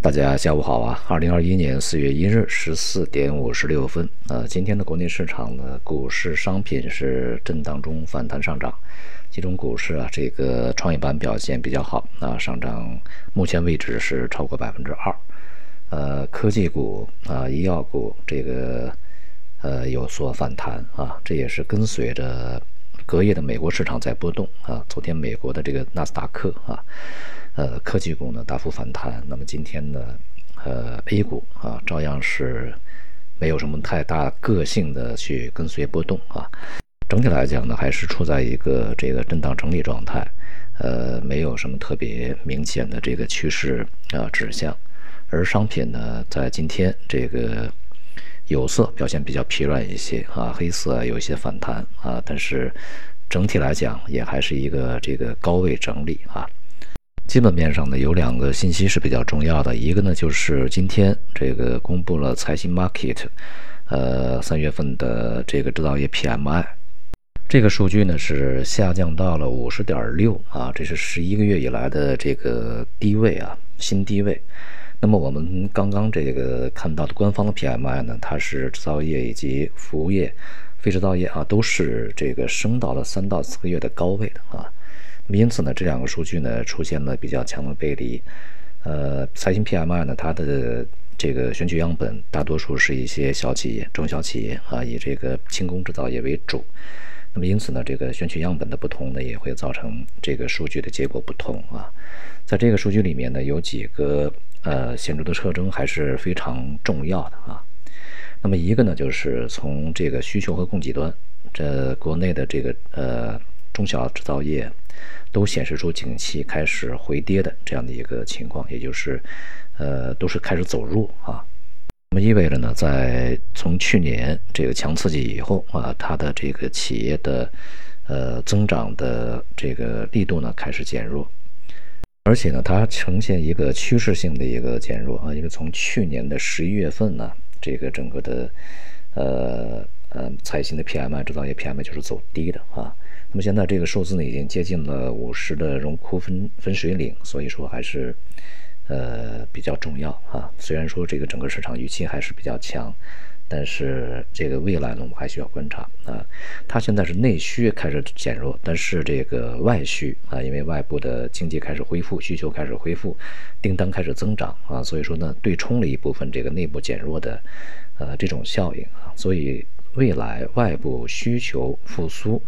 大家下午好啊！二零二一年四月一日十四点五十六分，呃，今天的国内市场呢，股市、商品是震荡中反弹上涨，其中股市啊，这个创业板表现比较好。啊，上涨目前为止是超过百分之二，呃，科技股啊、医药股这个呃有所反弹啊，这也是跟随着隔夜的美国市场在波动啊，昨天美国的这个纳斯达克啊。呃，科技股呢大幅反弹，那么今天呢，呃，A 股啊照样是没有什么太大个性的去跟随波动啊。整体来讲呢，还是处在一个这个震荡整理状态，呃，没有什么特别明显的这个趋势啊指向。而商品呢，在今天这个有色表现比较疲软一些啊，黑色有一些反弹啊，但是整体来讲也还是一个这个高位整理啊。基本面上呢，有两个信息是比较重要的，一个呢就是今天这个公布了财新 Market，呃，三月份的这个制造业 PMI，这个数据呢是下降到了五十点六啊，这是十一个月以来的这个低位啊，新低位。那么我们刚刚这个看到的官方的 PMI 呢，它是制造业以及服务业、非制造业啊，都是这个升到了三到四个月的高位的啊。因此呢，这两个数据呢出现了比较强的背离。呃，财新 PMI 呢，它的这个选取样本大多数是一些小企业、中小企业啊，以这个轻工制造业为主。那么因此呢，这个选取样本的不同呢，也会造成这个数据的结果不同啊。在这个数据里面呢，有几个呃显著的特征还是非常重要的啊。那么一个呢，就是从这个需求和供给端，这国内的这个呃中小制造业。都显示出景气开始回跌的这样的一个情况，也就是，呃，都是开始走弱啊。那么意味着呢，在从去年这个强刺激以后啊，它的这个企业的呃增长的这个力度呢开始减弱，而且呢，它呈现一个趋势性的一个减弱啊，因为从去年的十一月份呢，这个整个的呃呃财新的 PMI 制造业 PMI 就是走低的啊。那么现在这个数字呢，已经接近了五十的荣枯分分水岭，所以说还是，呃比较重要啊。虽然说这个整个市场预期还是比较强，但是这个未来呢，我们还需要观察啊。它现在是内需开始减弱，但是这个外需啊，因为外部的经济开始恢复，需求开始恢复，订单开始增长啊，所以说呢，对冲了一部分这个内部减弱的，呃这种效应啊。所以未来外部需求复苏。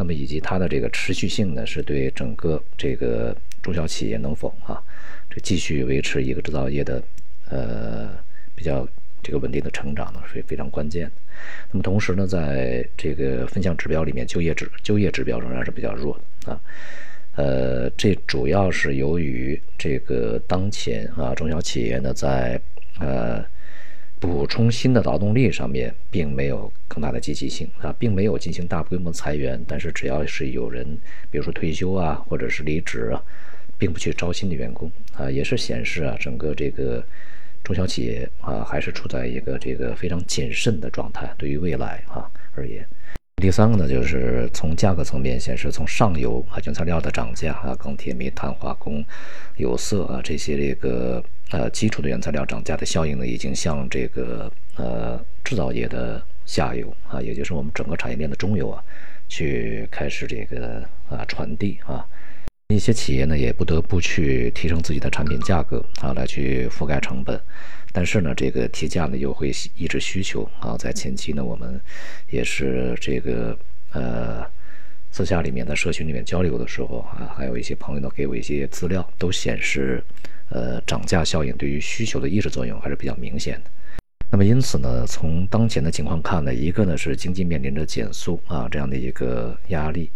那么以及它的这个持续性呢，是对整个这个中小企业能否啊，这继续维持一个制造业的呃比较这个稳定的成长呢，是非常关键的。那么同时呢，在这个分项指标里面，就业指就业指标仍然是比较弱的啊。呃，这主要是由于这个当前啊中小企业呢在呃。补充新的劳动力上面并没有更大的积极性啊，并没有进行大规模裁员。但是只要是有人，比如说退休啊，或者是离职啊，并不去招新的员工啊，也是显示啊，整个这个中小企业啊，还是处在一个这个非常谨慎的状态。对于未来啊而言，第三个呢，就是从价格层面显示，从上游啊原材料的涨价啊，钢铁、煤炭、化工、有色啊这些这个。呃，基础的原材料涨价的效应呢，已经向这个呃制造业的下游啊，也就是我们整个产业链的中游啊，去开始这个啊传递啊。一些企业呢，也不得不去提升自己的产品价格啊，来去覆盖成本。但是呢，这个提价呢，又会抑制需求啊。在前期呢，我们也是这个呃私下里面在社群里面交流的时候啊，还有一些朋友呢给我一些资料，都显示。呃，涨价效应对于需求的抑制作用还是比较明显的。那么，因此呢，从当前的情况看呢，一个呢是经济面临着减速啊这样的一个压力，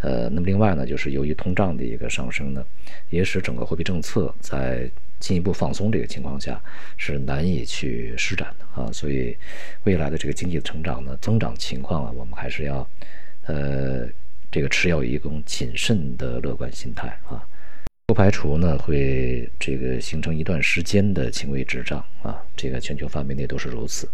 呃，那么另外呢，就是由于通胀的一个上升呢，也使整个货币政策在进一步放松这个情况下是难以去施展的啊。所以，未来的这个经济的成长呢，增长情况啊，我们还是要呃这个持有一种谨慎的乐观心态啊。排除呢会这个形成一段时间的轻微滞胀啊，这个全球范围内都是如此。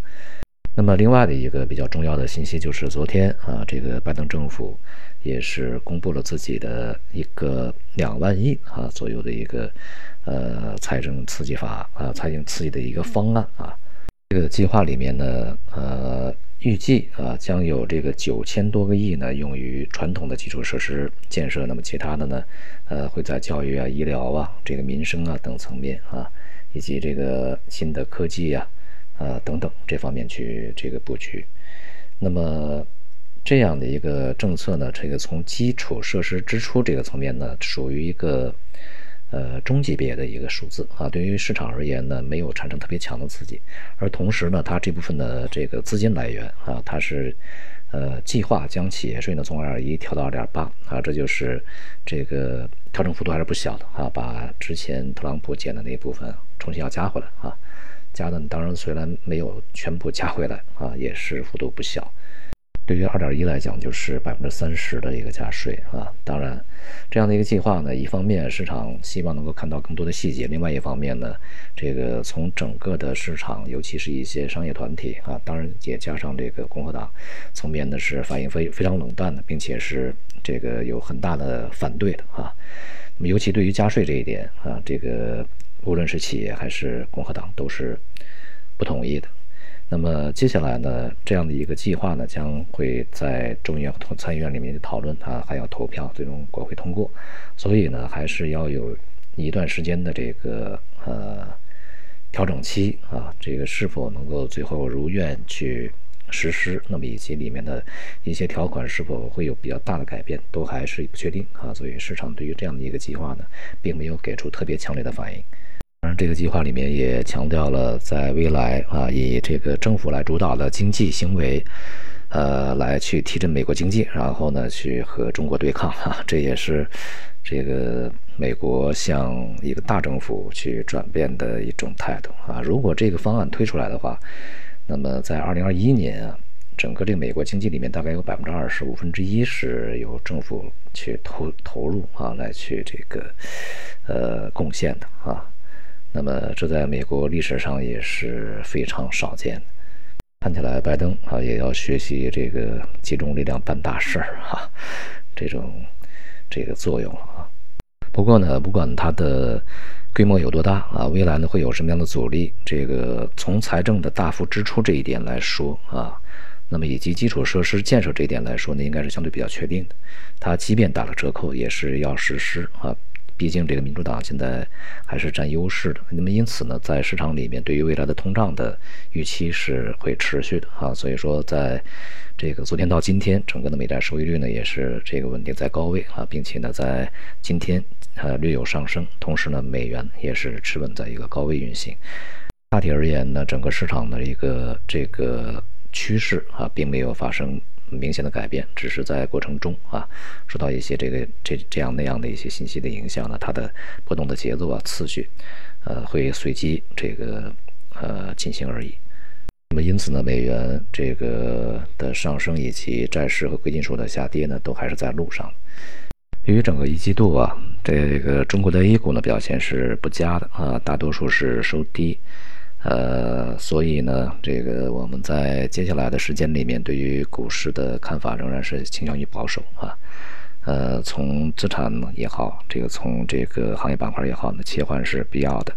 那么另外的一个比较重要的信息就是昨天啊，这个拜登政府也是公布了自己的一个两万亿啊左右的一个呃财政刺激法啊，财政刺激的一个方案啊。这个计划里面呢，呃，预计啊将有这个九千多个亿呢用于传统的基础设施建设，那么其他的呢，呃，会在教育啊、医疗啊、这个民生啊等层面啊，以及这个新的科技呀，呃等等这方面去这个布局。那么这样的一个政策呢，这个从基础设施支出这个层面呢，属于一个。呃，中级别的一个数字啊，对于市场而言呢，没有产生特别强的刺激，而同时呢，它这部分的这个资金来源啊，它是呃计划将企业税呢从二一调到二点八啊，这就是这个调整幅度还是不小的啊，把之前特朗普减的那一部分重新要加回来啊，加的当然虽然没有全部加回来啊，也是幅度不小。对于二点一来讲，就是百分之三十的一个加税啊。当然，这样的一个计划呢，一方面市场希望能够看到更多的细节，另外一方面呢，这个从整个的市场，尤其是一些商业团体啊，当然也加上这个共和党层面呢，是反应非非常冷淡的，并且是这个有很大的反对的啊。那么，尤其对于加税这一点啊，这个无论是企业还是共和党都是不同意的。那么接下来呢，这样的一个计划呢，将会在众议院和参议院里面去讨论，它还要投票，最终国会通过。所以呢，还是要有一段时间的这个呃调整期啊，这个是否能够最后如愿去实施，那么以及里面的一些条款是否会有比较大的改变，都还是不确定啊。所以市场对于这样的一个计划呢，并没有给出特别强烈的反应。当然，这个计划里面也强调了，在未来啊，以这个政府来主导的经济行为，呃，来去提振美国经济，然后呢，去和中国对抗啊，这也是这个美国向一个大政府去转变的一种态度啊。如果这个方案推出来的话，那么在二零二一年啊，整个这个美国经济里面大概有百分之二十五分之一是由政府去投投入啊，来去这个呃贡献的啊。那么，这在美国历史上也是非常少见的。看起来，拜登啊也要学习这个集中力量办大事儿哈，这种这个作用了啊。不过呢，不管它的规模有多大啊，未来呢会有什么样的阻力，这个从财政的大幅支出这一点来说啊，那么以及基础设施建设这一点来说呢，应该是相对比较确定的。它即便打了折扣，也是要实施啊。毕竟这个民主党现在还是占优势的，那么因此呢，在市场里面对于未来的通胀的预期是会持续的啊，所以说在这个昨天到今天，整个的美债收益率呢也是这个稳定在高位啊，并且呢在今天呃略有上升，同时呢美元也是持稳在一个高位运行。大体而言呢，整个市场的一个这个趋势啊，并没有发生。明显的改变，只是在过程中啊，受到一些这个这这样那样的一些信息的影响呢，它的波动的节奏啊、次序，呃，会随机这个呃进行而已。那么因此呢，美元这个的上升以及债市和贵金属的下跌呢，都还是在路上。由于整个一季度啊，这个中国的 A 股呢表现是不佳的啊，大多数是收低。呃，所以呢，这个我们在接下来的时间里面，对于股市的看法仍然是倾向于保守啊。呃，从资产也好，这个从这个行业板块也好呢，切换是必要的。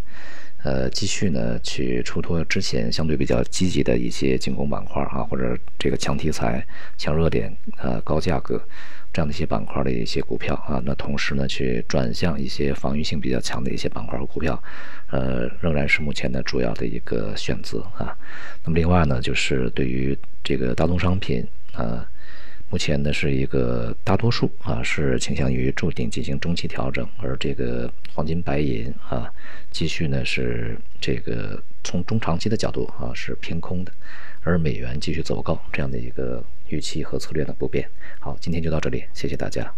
呃，继续呢去出脱之前相对比较积极的一些进攻板块啊，或者这个强题材、强热点、呃高价格。这样的一些板块的一些股票啊，那同时呢，去转向一些防御性比较强的一些板块和股票，呃，仍然是目前的主要的一个选择啊。那么另外呢，就是对于这个大宗商品啊，目前呢是一个大多数啊是倾向于注定进行中期调整，而这个黄金、白银啊，继续呢是这个从中长期的角度啊是偏空的，而美元继续走高，这样的一个。预期和策略的不变。好，今天就到这里，谢谢大家。